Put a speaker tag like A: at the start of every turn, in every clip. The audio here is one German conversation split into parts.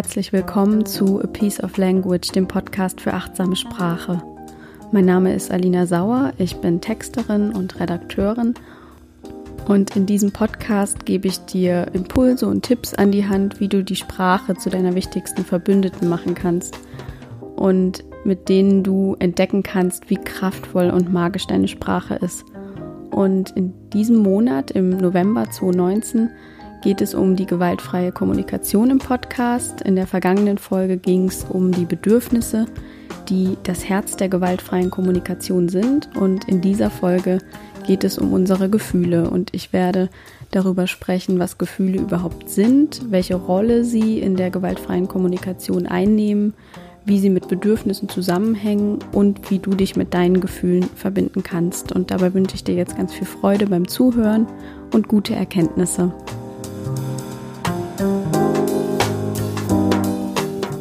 A: Herzlich willkommen zu A Piece of Language, dem Podcast für achtsame Sprache. Mein Name ist Alina Sauer, ich bin Texterin und Redakteurin und in diesem Podcast gebe ich dir Impulse und Tipps an die Hand, wie du die Sprache zu deiner wichtigsten Verbündeten machen kannst und mit denen du entdecken kannst, wie kraftvoll und magisch deine Sprache ist. Und in diesem Monat, im November 2019, geht es um die gewaltfreie Kommunikation im Podcast. In der vergangenen Folge ging es um die Bedürfnisse, die das Herz der gewaltfreien Kommunikation sind. Und in dieser Folge geht es um unsere Gefühle. Und ich werde darüber sprechen, was Gefühle überhaupt sind, welche Rolle sie in der gewaltfreien Kommunikation einnehmen, wie sie mit Bedürfnissen zusammenhängen und wie du dich mit deinen Gefühlen verbinden kannst. Und dabei wünsche ich dir jetzt ganz viel Freude beim Zuhören und gute Erkenntnisse.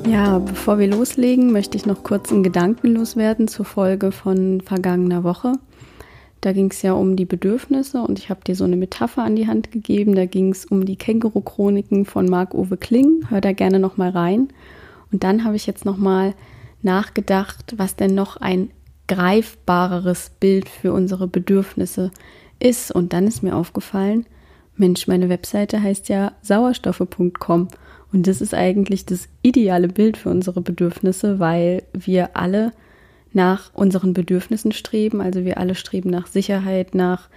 A: Ja, bevor wir loslegen, möchte ich noch kurz einen Gedanken loswerden zur Folge von vergangener Woche. Da ging es ja um die Bedürfnisse und ich habe dir so eine Metapher an die Hand gegeben. Da ging es um die Känguru-Chroniken von Marc-Uwe Kling. Hör da gerne nochmal rein. Und dann habe ich jetzt nochmal nachgedacht, was denn noch ein greifbareres Bild für unsere Bedürfnisse ist. Und dann ist mir aufgefallen, Mensch, meine Webseite heißt ja sauerstoffe.com. Und das ist eigentlich das ideale Bild für unsere Bedürfnisse, weil wir alle nach unseren Bedürfnissen streben. Also wir alle streben nach Sicherheit, nach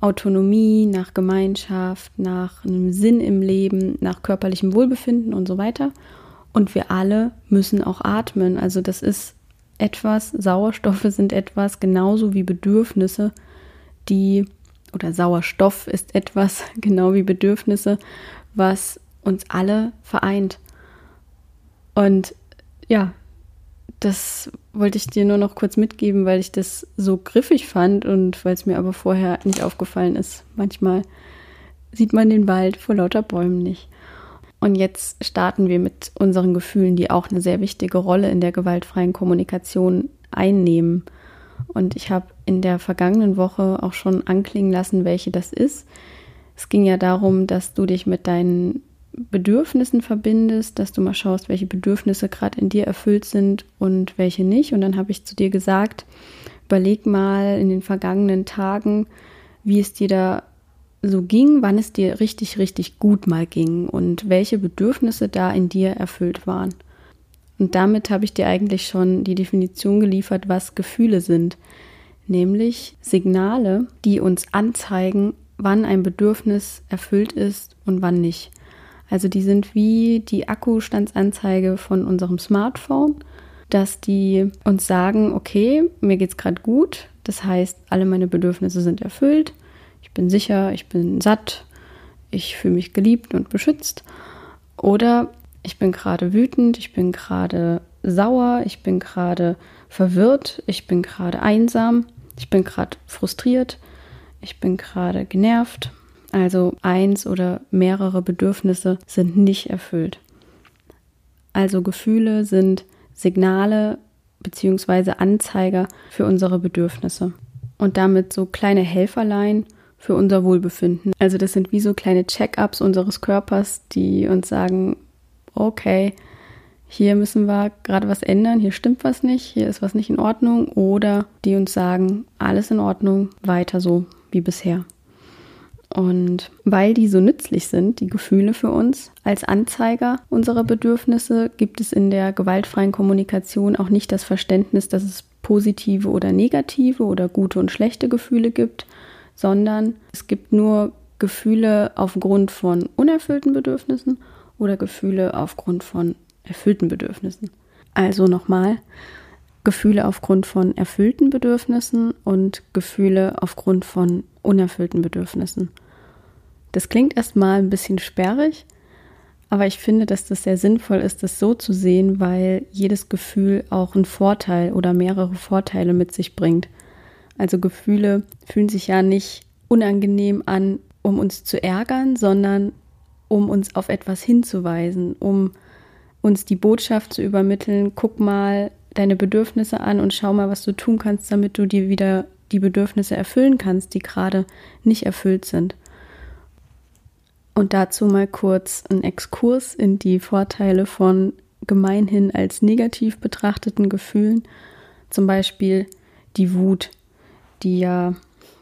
A: Autonomie, nach Gemeinschaft, nach einem Sinn im Leben, nach körperlichem Wohlbefinden und so weiter. Und wir alle müssen auch atmen. Also das ist etwas, Sauerstoffe sind etwas genauso wie Bedürfnisse, die, oder Sauerstoff ist etwas genau wie Bedürfnisse, was uns alle vereint. Und ja, das wollte ich dir nur noch kurz mitgeben, weil ich das so griffig fand und weil es mir aber vorher nicht aufgefallen ist. Manchmal sieht man den Wald vor lauter Bäumen nicht. Und jetzt starten wir mit unseren Gefühlen, die auch eine sehr wichtige Rolle in der gewaltfreien Kommunikation einnehmen. Und ich habe in der vergangenen Woche auch schon anklingen lassen, welche das ist. Es ging ja darum, dass du dich mit deinen Bedürfnissen verbindest, dass du mal schaust, welche Bedürfnisse gerade in dir erfüllt sind und welche nicht. Und dann habe ich zu dir gesagt, überleg mal in den vergangenen Tagen, wie es dir da so ging, wann es dir richtig, richtig gut mal ging und welche Bedürfnisse da in dir erfüllt waren. Und damit habe ich dir eigentlich schon die Definition geliefert, was Gefühle sind, nämlich Signale, die uns anzeigen, wann ein Bedürfnis erfüllt ist und wann nicht. Also die sind wie die Akkustandsanzeige von unserem Smartphone, dass die uns sagen, okay, mir geht's gerade gut, das heißt, alle meine Bedürfnisse sind erfüllt, ich bin sicher, ich bin satt, ich fühle mich geliebt und beschützt. Oder ich bin gerade wütend, ich bin gerade sauer, ich bin gerade verwirrt, ich bin gerade einsam, ich bin gerade frustriert, ich bin gerade genervt also eins oder mehrere Bedürfnisse sind nicht erfüllt. Also Gefühle sind Signale bzw. Anzeiger für unsere Bedürfnisse und damit so kleine Helferlein für unser Wohlbefinden. Also das sind wie so kleine Check-ups unseres Körpers, die uns sagen, okay, hier müssen wir gerade was ändern, hier stimmt was nicht, hier ist was nicht in Ordnung oder die uns sagen, alles in Ordnung, weiter so wie bisher. Und weil die so nützlich sind, die Gefühle für uns als Anzeiger unserer Bedürfnisse, gibt es in der gewaltfreien Kommunikation auch nicht das Verständnis, dass es positive oder negative oder gute und schlechte Gefühle gibt, sondern es gibt nur Gefühle aufgrund von unerfüllten Bedürfnissen oder Gefühle aufgrund von erfüllten Bedürfnissen. Also nochmal, Gefühle aufgrund von erfüllten Bedürfnissen und Gefühle aufgrund von unerfüllten Bedürfnissen. Das klingt erstmal ein bisschen sperrig, aber ich finde, dass das sehr sinnvoll ist, das so zu sehen, weil jedes Gefühl auch einen Vorteil oder mehrere Vorteile mit sich bringt. Also Gefühle fühlen sich ja nicht unangenehm an, um uns zu ärgern, sondern um uns auf etwas hinzuweisen, um uns die Botschaft zu übermitteln, guck mal deine Bedürfnisse an und schau mal, was du tun kannst, damit du dir wieder die Bedürfnisse erfüllen kannst, die gerade nicht erfüllt sind. Und dazu mal kurz ein Exkurs in die Vorteile von gemeinhin als negativ betrachteten Gefühlen. Zum Beispiel die Wut, die ja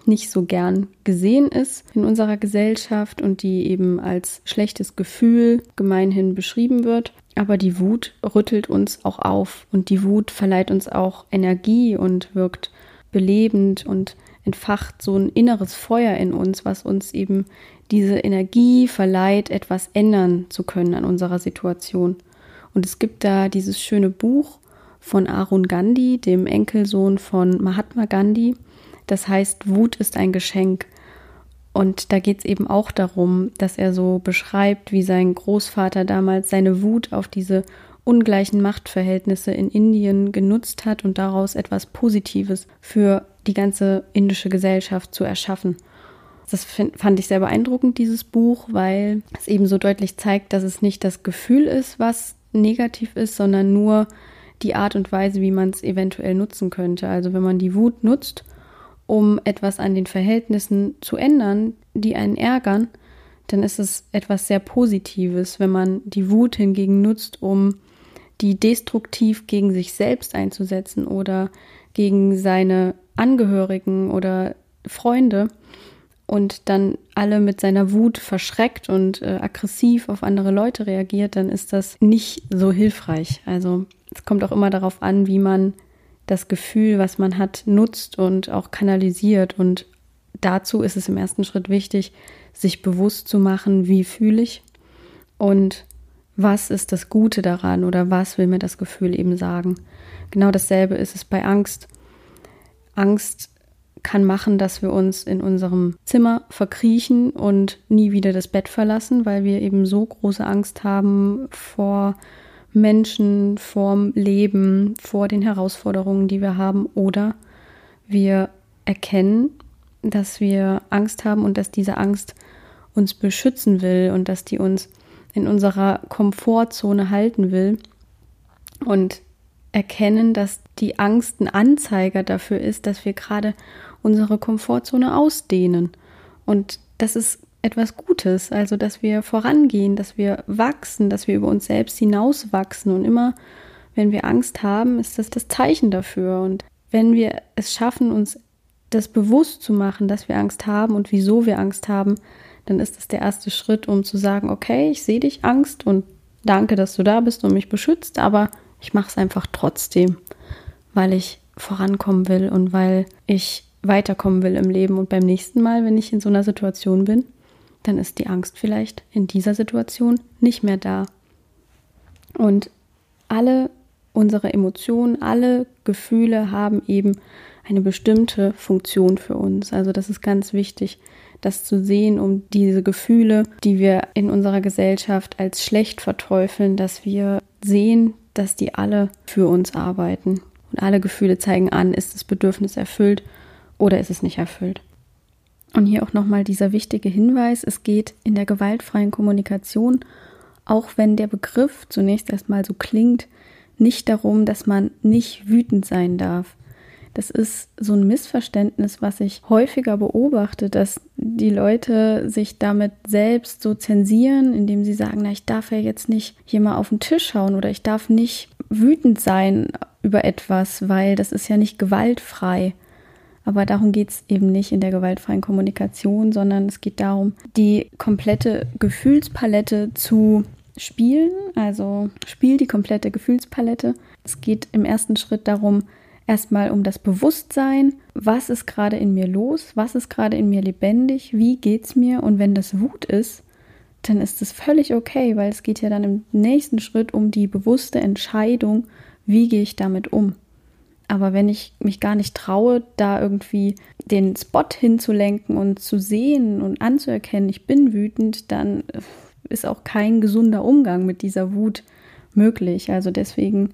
A: nicht so gern gesehen ist in unserer Gesellschaft und die eben als schlechtes Gefühl gemeinhin beschrieben wird. Aber die Wut rüttelt uns auch auf und die Wut verleiht uns auch Energie und wirkt belebend und entfacht so ein inneres Feuer in uns, was uns eben diese Energie verleiht, etwas ändern zu können an unserer Situation. Und es gibt da dieses schöne Buch von Arun Gandhi, dem Enkelsohn von Mahatma Gandhi. Das heißt, Wut ist ein Geschenk. Und da geht es eben auch darum, dass er so beschreibt, wie sein Großvater damals seine Wut auf diese ungleichen Machtverhältnisse in Indien genutzt hat und daraus etwas Positives für die ganze indische Gesellschaft zu erschaffen. Das fand ich sehr beeindruckend, dieses Buch, weil es eben so deutlich zeigt, dass es nicht das Gefühl ist, was negativ ist, sondern nur die Art und Weise, wie man es eventuell nutzen könnte. Also wenn man die Wut nutzt, um etwas an den Verhältnissen zu ändern, die einen ärgern, dann ist es etwas sehr Positives. Wenn man die Wut hingegen nutzt, um die destruktiv gegen sich selbst einzusetzen oder gegen seine Angehörigen oder Freunde und dann alle mit seiner Wut verschreckt und äh, aggressiv auf andere Leute reagiert, dann ist das nicht so hilfreich. Also es kommt auch immer darauf an, wie man das Gefühl, was man hat, nutzt und auch kanalisiert. Und dazu ist es im ersten Schritt wichtig, sich bewusst zu machen, wie fühle ich und was ist das Gute daran oder was will mir das Gefühl eben sagen. Genau dasselbe ist es bei Angst. Angst kann machen, dass wir uns in unserem Zimmer verkriechen und nie wieder das Bett verlassen, weil wir eben so große Angst haben vor Menschen, vorm Leben, vor den Herausforderungen, die wir haben. Oder wir erkennen, dass wir Angst haben und dass diese Angst uns beschützen will und dass die uns in unserer Komfortzone halten will. Und erkennen, dass die Angst ein Anzeiger dafür ist, dass wir gerade unsere Komfortzone ausdehnen. Und das ist etwas Gutes, also dass wir vorangehen, dass wir wachsen, dass wir über uns selbst hinauswachsen. Und immer, wenn wir Angst haben, ist das das Zeichen dafür. Und wenn wir es schaffen, uns das bewusst zu machen, dass wir Angst haben und wieso wir Angst haben, dann ist das der erste Schritt, um zu sagen, okay, ich sehe dich Angst und danke, dass du da bist und mich beschützt, aber ich mache es einfach trotzdem, weil ich vorankommen will und weil ich weiterkommen will im Leben. Und beim nächsten Mal, wenn ich in so einer Situation bin, dann ist die Angst vielleicht in dieser Situation nicht mehr da. Und alle unsere Emotionen, alle Gefühle haben eben eine bestimmte Funktion für uns. Also das ist ganz wichtig, das zu sehen, um diese Gefühle, die wir in unserer Gesellschaft als schlecht verteufeln, dass wir sehen, dass die alle für uns arbeiten. Und alle Gefühle zeigen an, ist das Bedürfnis erfüllt oder ist es nicht erfüllt. Und hier auch nochmal dieser wichtige Hinweis, es geht in der gewaltfreien Kommunikation, auch wenn der Begriff zunächst erstmal so klingt, nicht darum, dass man nicht wütend sein darf. Das ist so ein Missverständnis, was ich häufiger beobachte, dass die Leute sich damit selbst so zensieren, indem sie sagen, na, ich darf ja jetzt nicht hier mal auf den Tisch schauen oder ich darf nicht wütend sein über etwas, weil das ist ja nicht gewaltfrei. Aber darum geht es eben nicht in der gewaltfreien Kommunikation, sondern es geht darum, die komplette Gefühlspalette zu spielen. Also spiel die komplette Gefühlspalette. Es geht im ersten Schritt darum, erstmal um das Bewusstsein, was ist gerade in mir los, was ist gerade in mir lebendig, wie geht's mir und wenn das Wut ist, dann ist es völlig okay, weil es geht ja dann im nächsten Schritt um die bewusste Entscheidung, wie gehe ich damit um. Aber wenn ich mich gar nicht traue, da irgendwie den Spot hinzulenken und zu sehen und anzuerkennen, ich bin wütend, dann ist auch kein gesunder Umgang mit dieser Wut möglich. Also deswegen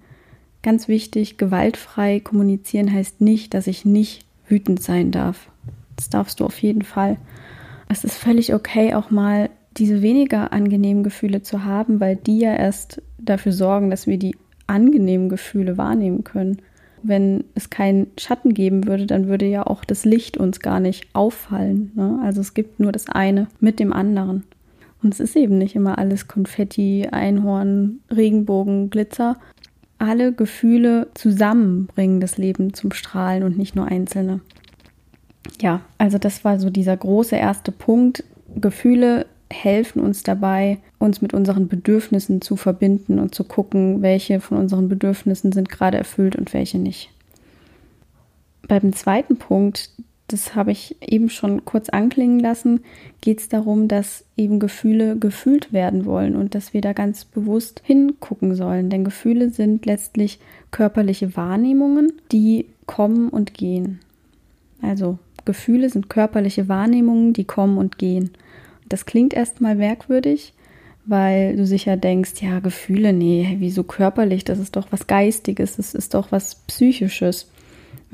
A: ganz wichtig, gewaltfrei kommunizieren heißt nicht, dass ich nicht wütend sein darf. Das darfst du auf jeden Fall. Es ist völlig okay, auch mal diese weniger angenehmen Gefühle zu haben, weil die ja erst dafür sorgen, dass wir die angenehmen Gefühle wahrnehmen können wenn es keinen Schatten geben würde, dann würde ja auch das Licht uns gar nicht auffallen. Ne? Also es gibt nur das eine mit dem anderen. Und es ist eben nicht immer alles Konfetti, Einhorn, Regenbogen, Glitzer. Alle Gefühle zusammen bringen das Leben zum Strahlen und nicht nur einzelne. Ja, also das war so dieser große erste Punkt. Gefühle helfen uns dabei, uns mit unseren Bedürfnissen zu verbinden und zu gucken, welche von unseren Bedürfnissen sind gerade erfüllt und welche nicht. Beim zweiten Punkt, das habe ich eben schon kurz anklingen lassen, geht es darum, dass eben Gefühle gefühlt werden wollen und dass wir da ganz bewusst hingucken sollen. Denn Gefühle sind letztlich körperliche Wahrnehmungen, die kommen und gehen. Also Gefühle sind körperliche Wahrnehmungen, die kommen und gehen. Das klingt erstmal merkwürdig, weil du sicher denkst, ja, Gefühle, nee, wieso körperlich? Das ist doch was Geistiges, das ist doch was Psychisches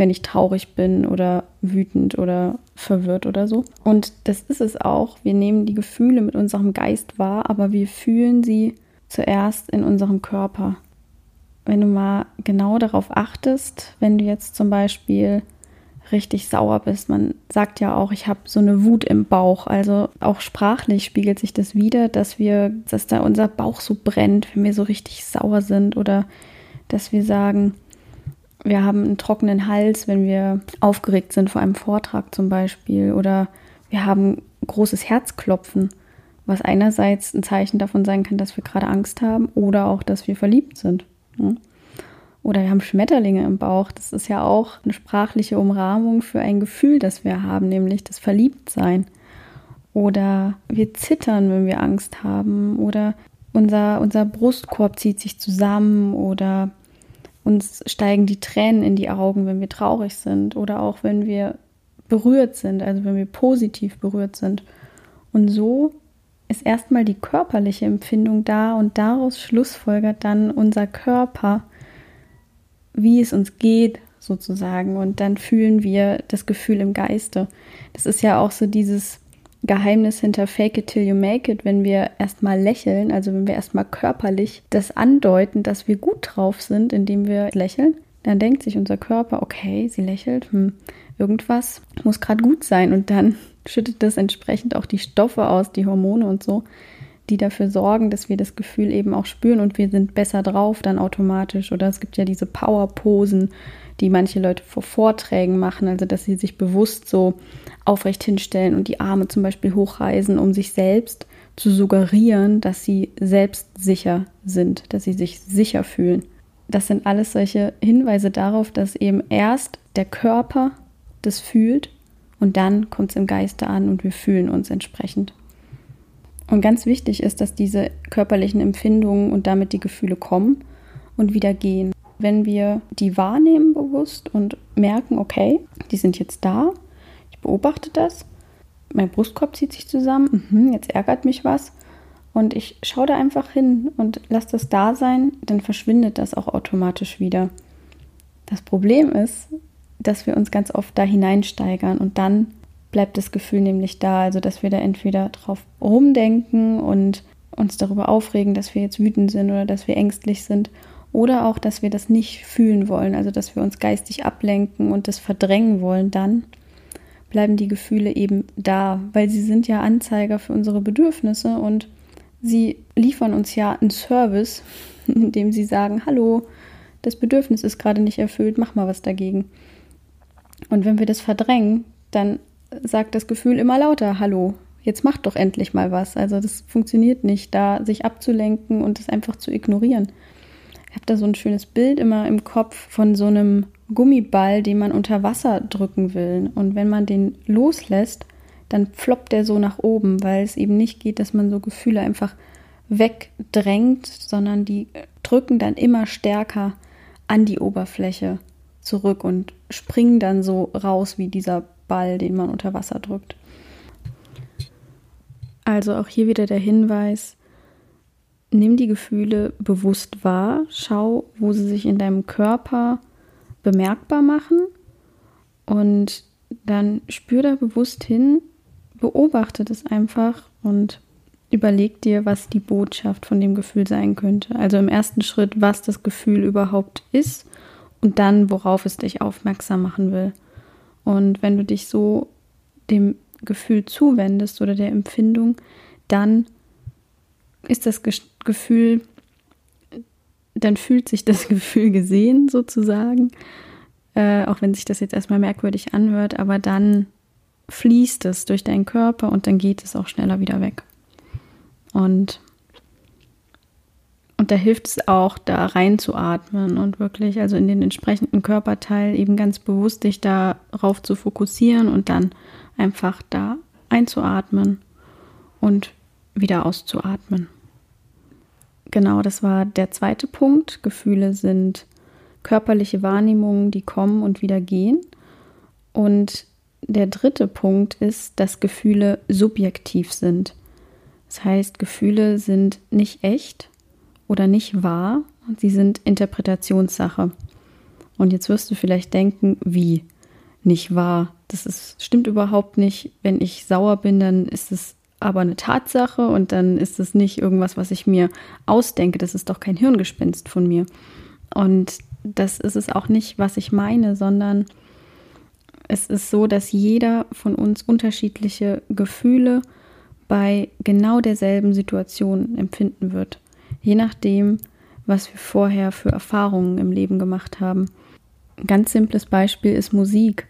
A: wenn ich traurig bin oder wütend oder verwirrt oder so. Und das ist es auch. Wir nehmen die Gefühle mit unserem Geist wahr, aber wir fühlen sie zuerst in unserem Körper. Wenn du mal genau darauf achtest, wenn du jetzt zum Beispiel richtig sauer bist. Man sagt ja auch, ich habe so eine Wut im Bauch. Also auch sprachlich spiegelt sich das wieder, dass wir, dass da unser Bauch so brennt, wenn wir so richtig sauer sind oder dass wir sagen, wir haben einen trockenen Hals, wenn wir aufgeregt sind vor einem Vortrag zum Beispiel. Oder wir haben großes Herzklopfen, was einerseits ein Zeichen davon sein kann, dass wir gerade Angst haben oder auch, dass wir verliebt sind. Oder wir haben Schmetterlinge im Bauch. Das ist ja auch eine sprachliche Umrahmung für ein Gefühl, das wir haben, nämlich das Verliebtsein. Oder wir zittern, wenn wir Angst haben. Oder unser, unser Brustkorb zieht sich zusammen. Oder uns steigen die Tränen in die Augen, wenn wir traurig sind oder auch wenn wir berührt sind, also wenn wir positiv berührt sind. Und so ist erstmal die körperliche Empfindung da und daraus schlussfolgert dann unser Körper, wie es uns geht, sozusagen. Und dann fühlen wir das Gefühl im Geiste. Das ist ja auch so dieses Geheimnis hinter Fake it till you make it, wenn wir erstmal lächeln, also wenn wir erstmal körperlich das andeuten, dass wir gut drauf sind, indem wir lächeln, dann denkt sich unser Körper, okay, sie lächelt, hm, irgendwas muss gerade gut sein und dann schüttet das entsprechend auch die Stoffe aus, die Hormone und so, die dafür sorgen, dass wir das Gefühl eben auch spüren und wir sind besser drauf dann automatisch. Oder es gibt ja diese Power-Posen, die manche Leute vor Vorträgen machen, also dass sie sich bewusst so aufrecht hinstellen und die Arme zum Beispiel hochreißen, um sich selbst zu suggerieren, dass sie selbstsicher sind, dass sie sich sicher fühlen. Das sind alles solche Hinweise darauf, dass eben erst der Körper das fühlt und dann kommt es im Geiste an und wir fühlen uns entsprechend. Und ganz wichtig ist, dass diese körperlichen Empfindungen und damit die Gefühle kommen und wieder gehen. Wenn wir die wahrnehmen bewusst und merken, okay, die sind jetzt da, ich beobachte das, mein Brustkorb zieht sich zusammen, mhm, jetzt ärgert mich was und ich schaue da einfach hin und lasse das da sein, dann verschwindet das auch automatisch wieder. Das Problem ist, dass wir uns ganz oft da hineinsteigern und dann bleibt das Gefühl nämlich da, also dass wir da entweder drauf rumdenken und uns darüber aufregen, dass wir jetzt wütend sind oder dass wir ängstlich sind oder auch, dass wir das nicht fühlen wollen, also dass wir uns geistig ablenken und das verdrängen wollen, dann bleiben die Gefühle eben da, weil sie sind ja Anzeiger für unsere Bedürfnisse und sie liefern uns ja einen Service, indem sie sagen, hallo, das Bedürfnis ist gerade nicht erfüllt, mach mal was dagegen. Und wenn wir das verdrängen, dann sagt das Gefühl immer lauter, hallo, jetzt mach doch endlich mal was. Also das funktioniert nicht, da sich abzulenken und es einfach zu ignorieren. Ich habe da so ein schönes Bild immer im Kopf von so einem Gummiball, den man unter Wasser drücken will. Und wenn man den loslässt, dann floppt der so nach oben, weil es eben nicht geht, dass man so Gefühle einfach wegdrängt, sondern die drücken dann immer stärker an die Oberfläche zurück und springen dann so raus wie dieser Ball, den man unter Wasser drückt. Also auch hier wieder der Hinweis, nimm die Gefühle bewusst wahr, schau, wo sie sich in deinem Körper bemerkbar machen und dann spür da bewusst hin, beobachte das einfach und überleg dir, was die Botschaft von dem Gefühl sein könnte. Also im ersten Schritt, was das Gefühl überhaupt ist und dann, worauf es dich aufmerksam machen will. Und wenn du dich so dem Gefühl zuwendest oder der Empfindung, dann ist das Gefühl, dann fühlt sich das Gefühl gesehen sozusagen, äh, auch wenn sich das jetzt erstmal merkwürdig anhört, aber dann fließt es durch deinen Körper und dann geht es auch schneller wieder weg. Und, und da hilft es auch, da reinzuatmen und wirklich, also in den entsprechenden Körperteil eben ganz bewusst dich darauf zu fokussieren und dann einfach da einzuatmen und wieder auszuatmen. Genau, das war der zweite Punkt. Gefühle sind körperliche Wahrnehmungen, die kommen und wieder gehen. Und der dritte Punkt ist, dass Gefühle subjektiv sind. Das heißt, Gefühle sind nicht echt oder nicht wahr, sie sind Interpretationssache. Und jetzt wirst du vielleicht denken, wie nicht wahr? Das ist, stimmt überhaupt nicht. Wenn ich sauer bin, dann ist es aber eine Tatsache und dann ist es nicht irgendwas, was ich mir ausdenke. Das ist doch kein Hirngespinst von mir. Und das ist es auch nicht, was ich meine, sondern es ist so, dass jeder von uns unterschiedliche Gefühle bei genau derselben Situation empfinden wird. Je nachdem, was wir vorher für Erfahrungen im Leben gemacht haben. Ein ganz simples Beispiel ist Musik.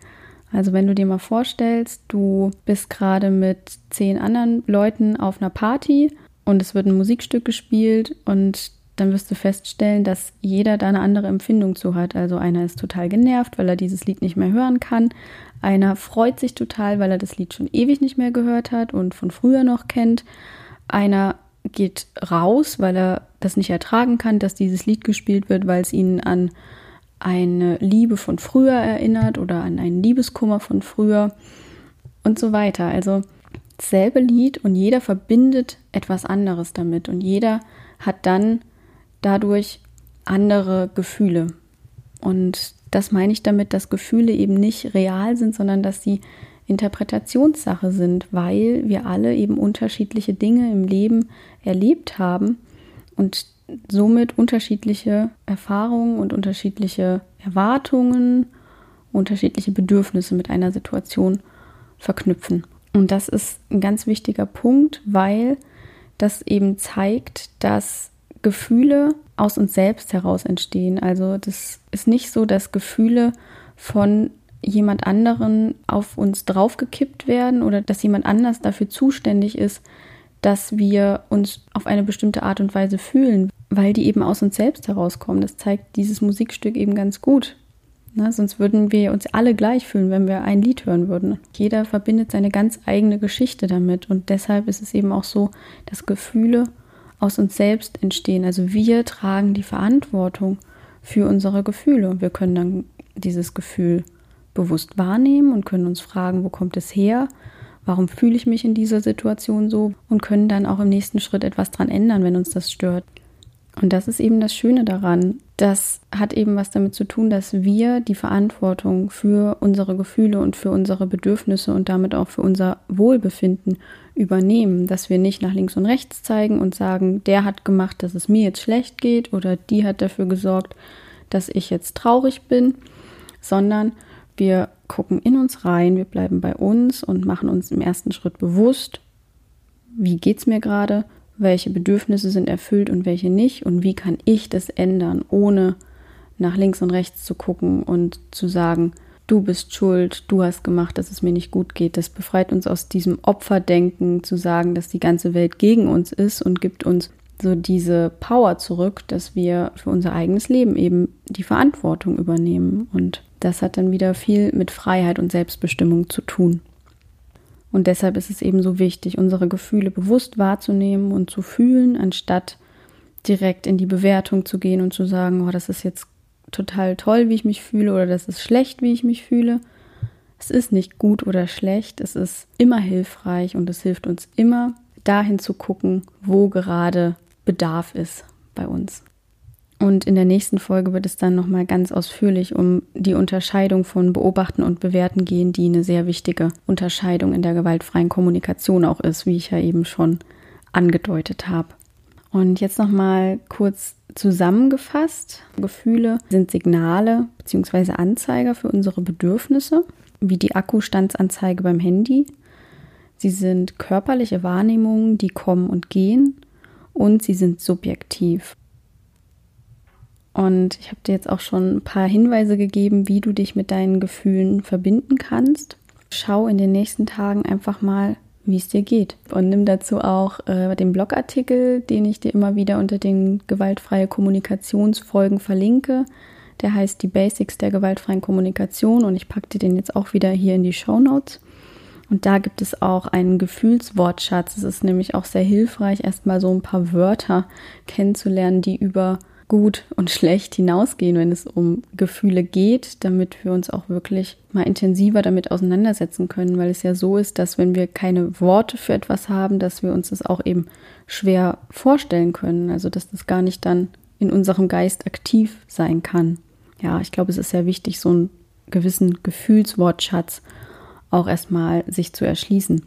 A: Also wenn du dir mal vorstellst, du bist gerade mit zehn anderen Leuten auf einer Party und es wird ein Musikstück gespielt und dann wirst du feststellen, dass jeder da eine andere Empfindung zu hat. Also einer ist total genervt, weil er dieses Lied nicht mehr hören kann. Einer freut sich total, weil er das Lied schon ewig nicht mehr gehört hat und von früher noch kennt. Einer geht raus, weil er das nicht ertragen kann, dass dieses Lied gespielt wird, weil es ihn an eine Liebe von früher erinnert oder an einen Liebeskummer von früher und so weiter. Also dasselbe Lied und jeder verbindet etwas anderes damit und jeder hat dann dadurch andere Gefühle. Und das meine ich damit, dass Gefühle eben nicht real sind, sondern dass sie Interpretationssache sind, weil wir alle eben unterschiedliche Dinge im Leben erlebt haben und somit unterschiedliche Erfahrungen und unterschiedliche Erwartungen, unterschiedliche Bedürfnisse mit einer Situation verknüpfen. Und das ist ein ganz wichtiger Punkt, weil das eben zeigt, dass Gefühle aus uns selbst heraus entstehen. Also das ist nicht so, dass Gefühle von jemand anderen auf uns draufgekippt werden oder dass jemand anders dafür zuständig ist, dass wir uns auf eine bestimmte Art und Weise fühlen, weil die eben aus uns selbst herauskommen. Das zeigt dieses Musikstück eben ganz gut. Na, sonst würden wir uns alle gleich fühlen, wenn wir ein Lied hören würden. Jeder verbindet seine ganz eigene Geschichte damit und deshalb ist es eben auch so, dass Gefühle aus uns selbst entstehen. Also wir tragen die Verantwortung für unsere Gefühle und wir können dann dieses Gefühl bewusst wahrnehmen und können uns fragen, wo kommt es her? Warum fühle ich mich in dieser Situation so? Und können dann auch im nächsten Schritt etwas dran ändern, wenn uns das stört. Und das ist eben das Schöne daran. Das hat eben was damit zu tun, dass wir die Verantwortung für unsere Gefühle und für unsere Bedürfnisse und damit auch für unser Wohlbefinden übernehmen. Dass wir nicht nach links und rechts zeigen und sagen, der hat gemacht, dass es mir jetzt schlecht geht oder die hat dafür gesorgt, dass ich jetzt traurig bin, sondern wir gucken in uns rein, wir bleiben bei uns und machen uns im ersten Schritt bewusst, wie geht es mir gerade, welche Bedürfnisse sind erfüllt und welche nicht und wie kann ich das ändern, ohne nach links und rechts zu gucken und zu sagen, du bist schuld, du hast gemacht, dass es mir nicht gut geht. Das befreit uns aus diesem Opferdenken, zu sagen, dass die ganze Welt gegen uns ist und gibt uns so diese Power zurück, dass wir für unser eigenes Leben eben die Verantwortung übernehmen. Und das hat dann wieder viel mit Freiheit und Selbstbestimmung zu tun. Und deshalb ist es eben so wichtig, unsere Gefühle bewusst wahrzunehmen und zu fühlen, anstatt direkt in die Bewertung zu gehen und zu sagen, oh, das ist jetzt total toll, wie ich mich fühle oder das ist schlecht, wie ich mich fühle. Es ist nicht gut oder schlecht, es ist immer hilfreich und es hilft uns immer dahin zu gucken, wo gerade Bedarf ist bei uns. Und in der nächsten Folge wird es dann nochmal ganz ausführlich um die Unterscheidung von Beobachten und Bewerten gehen, die eine sehr wichtige Unterscheidung in der gewaltfreien Kommunikation auch ist, wie ich ja eben schon angedeutet habe. Und jetzt nochmal kurz zusammengefasst. Gefühle sind Signale bzw. Anzeiger für unsere Bedürfnisse, wie die Akkustandsanzeige beim Handy. Sie sind körperliche Wahrnehmungen, die kommen und gehen und sie sind subjektiv. Und ich habe dir jetzt auch schon ein paar Hinweise gegeben, wie du dich mit deinen Gefühlen verbinden kannst. Schau in den nächsten Tagen einfach mal, wie es dir geht. Und nimm dazu auch äh, den Blogartikel, den ich dir immer wieder unter den gewaltfreie Kommunikationsfolgen verlinke. Der heißt die Basics der gewaltfreien Kommunikation und ich packe dir den jetzt auch wieder hier in die Show Notes. Und da gibt es auch einen Gefühlswortschatz. Es ist nämlich auch sehr hilfreich, erstmal so ein paar Wörter kennenzulernen, die über gut und schlecht hinausgehen, wenn es um Gefühle geht, damit wir uns auch wirklich mal intensiver damit auseinandersetzen können, weil es ja so ist, dass wenn wir keine Worte für etwas haben, dass wir uns das auch eben schwer vorstellen können, also dass das gar nicht dann in unserem Geist aktiv sein kann. Ja, ich glaube, es ist sehr wichtig, so einen gewissen Gefühlswortschatz auch erstmal sich zu erschließen.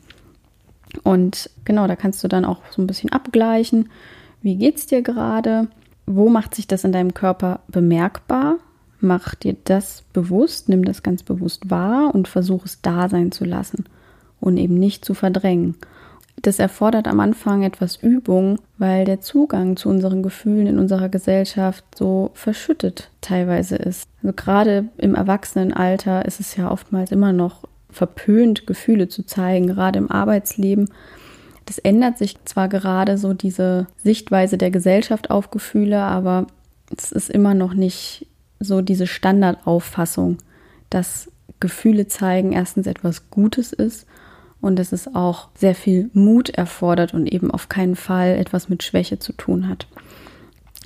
A: Und genau, da kannst du dann auch so ein bisschen abgleichen, wie geht's dir gerade? Wo macht sich das in deinem Körper bemerkbar? Mach dir das bewusst, nimm das ganz bewusst wahr und versuch es da sein zu lassen und eben nicht zu verdrängen. Das erfordert am Anfang etwas Übung, weil der Zugang zu unseren Gefühlen in unserer Gesellschaft so verschüttet teilweise ist. Also gerade im Erwachsenenalter ist es ja oftmals immer noch verpönt, Gefühle zu zeigen, gerade im Arbeitsleben das ändert sich zwar gerade so diese Sichtweise der Gesellschaft auf Gefühle, aber es ist immer noch nicht so diese Standardauffassung, dass Gefühle zeigen erstens etwas Gutes ist und dass es auch sehr viel Mut erfordert und eben auf keinen Fall etwas mit Schwäche zu tun hat.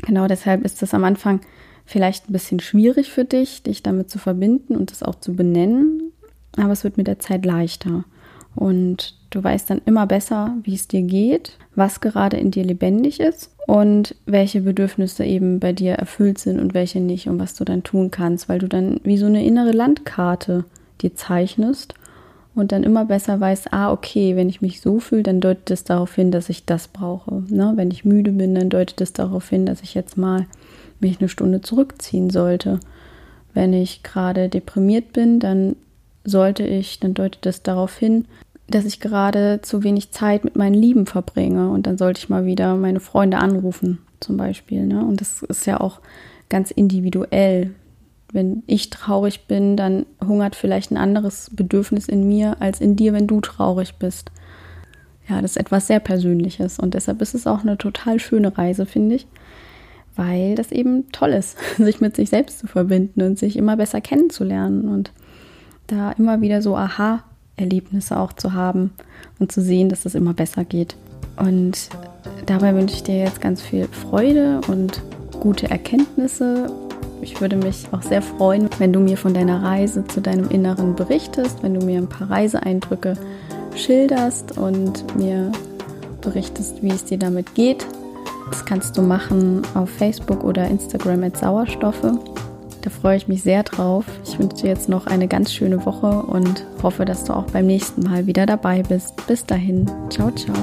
A: Genau deshalb ist es am Anfang vielleicht ein bisschen schwierig für dich, dich damit zu verbinden und das auch zu benennen, aber es wird mit der Zeit leichter. Und du weißt dann immer besser, wie es dir geht, was gerade in dir lebendig ist und welche Bedürfnisse eben bei dir erfüllt sind und welche nicht und was du dann tun kannst, weil du dann wie so eine innere Landkarte dir zeichnest und dann immer besser weißt, ah, okay, wenn ich mich so fühle, dann deutet es darauf hin, dass ich das brauche. Ne? Wenn ich müde bin, dann deutet es darauf hin, dass ich jetzt mal mich eine Stunde zurückziehen sollte. Wenn ich gerade deprimiert bin, dann sollte ich, dann deutet es darauf hin, dass ich gerade zu wenig Zeit mit meinen Lieben verbringe und dann sollte ich mal wieder meine Freunde anrufen, zum Beispiel. Ne? Und das ist ja auch ganz individuell. Wenn ich traurig bin, dann hungert vielleicht ein anderes Bedürfnis in mir als in dir, wenn du traurig bist. Ja, das ist etwas sehr Persönliches und deshalb ist es auch eine total schöne Reise, finde ich, weil das eben toll ist, sich mit sich selbst zu verbinden und sich immer besser kennenzulernen und da immer wieder so Aha Erlebnisse auch zu haben und zu sehen, dass es immer besser geht. Und dabei wünsche ich dir jetzt ganz viel Freude und gute Erkenntnisse. Ich würde mich auch sehr freuen, wenn du mir von deiner Reise zu deinem Inneren berichtest, wenn du mir ein paar Reiseeindrücke schilderst und mir berichtest, wie es dir damit geht. Das kannst du machen auf Facebook oder Instagram mit Sauerstoffe. Da freue ich mich sehr drauf. Ich wünsche dir jetzt noch eine ganz schöne Woche und hoffe, dass du auch beim nächsten Mal wieder dabei bist. Bis dahin, ciao, ciao.